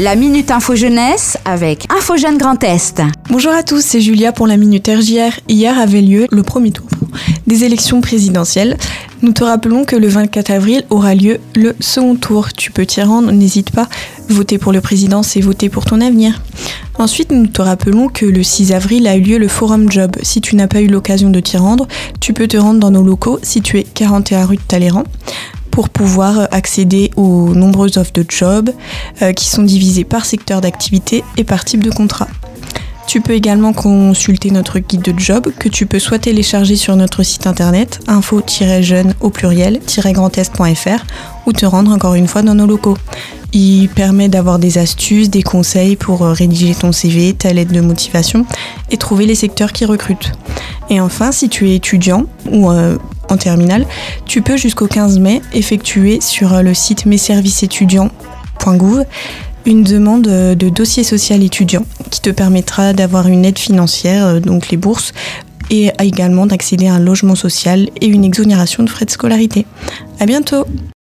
La Minute Info Jeunesse avec Info Grand Est. Bonjour à tous, c'est Julia pour la Minute RJR. Hier avait lieu le premier tour des élections présidentielles. Nous te rappelons que le 24 avril aura lieu le second tour. Tu peux t'y rendre, n'hésite pas. Voter pour le président, c'est voter pour ton avenir. Ensuite, nous te rappelons que le 6 avril a eu lieu le Forum Job. Si tu n'as pas eu l'occasion de t'y rendre, tu peux te rendre dans nos locaux situés 41 rue de Talleyrand pour pouvoir accéder aux nombreuses offres de job euh, qui sont divisées par secteur d'activité et par type de contrat. Tu peux également consulter notre guide de job que tu peux soit télécharger sur notre site internet info-jeune au pluriel-grandest.fr ou te rendre encore une fois dans nos locaux. Il permet d'avoir des astuces, des conseils pour euh, rédiger ton CV, ta lettre de motivation et trouver les secteurs qui recrutent. Et enfin, si tu es étudiant ou euh, en terminale, tu peux jusqu'au 15 mai effectuer sur euh, le site messervicesétudiants.gouv une demande euh, de dossier social étudiant qui te permettra d'avoir une aide financière, euh, donc les bourses, et également d'accéder à un logement social et une exonération de frais de scolarité. À bientôt!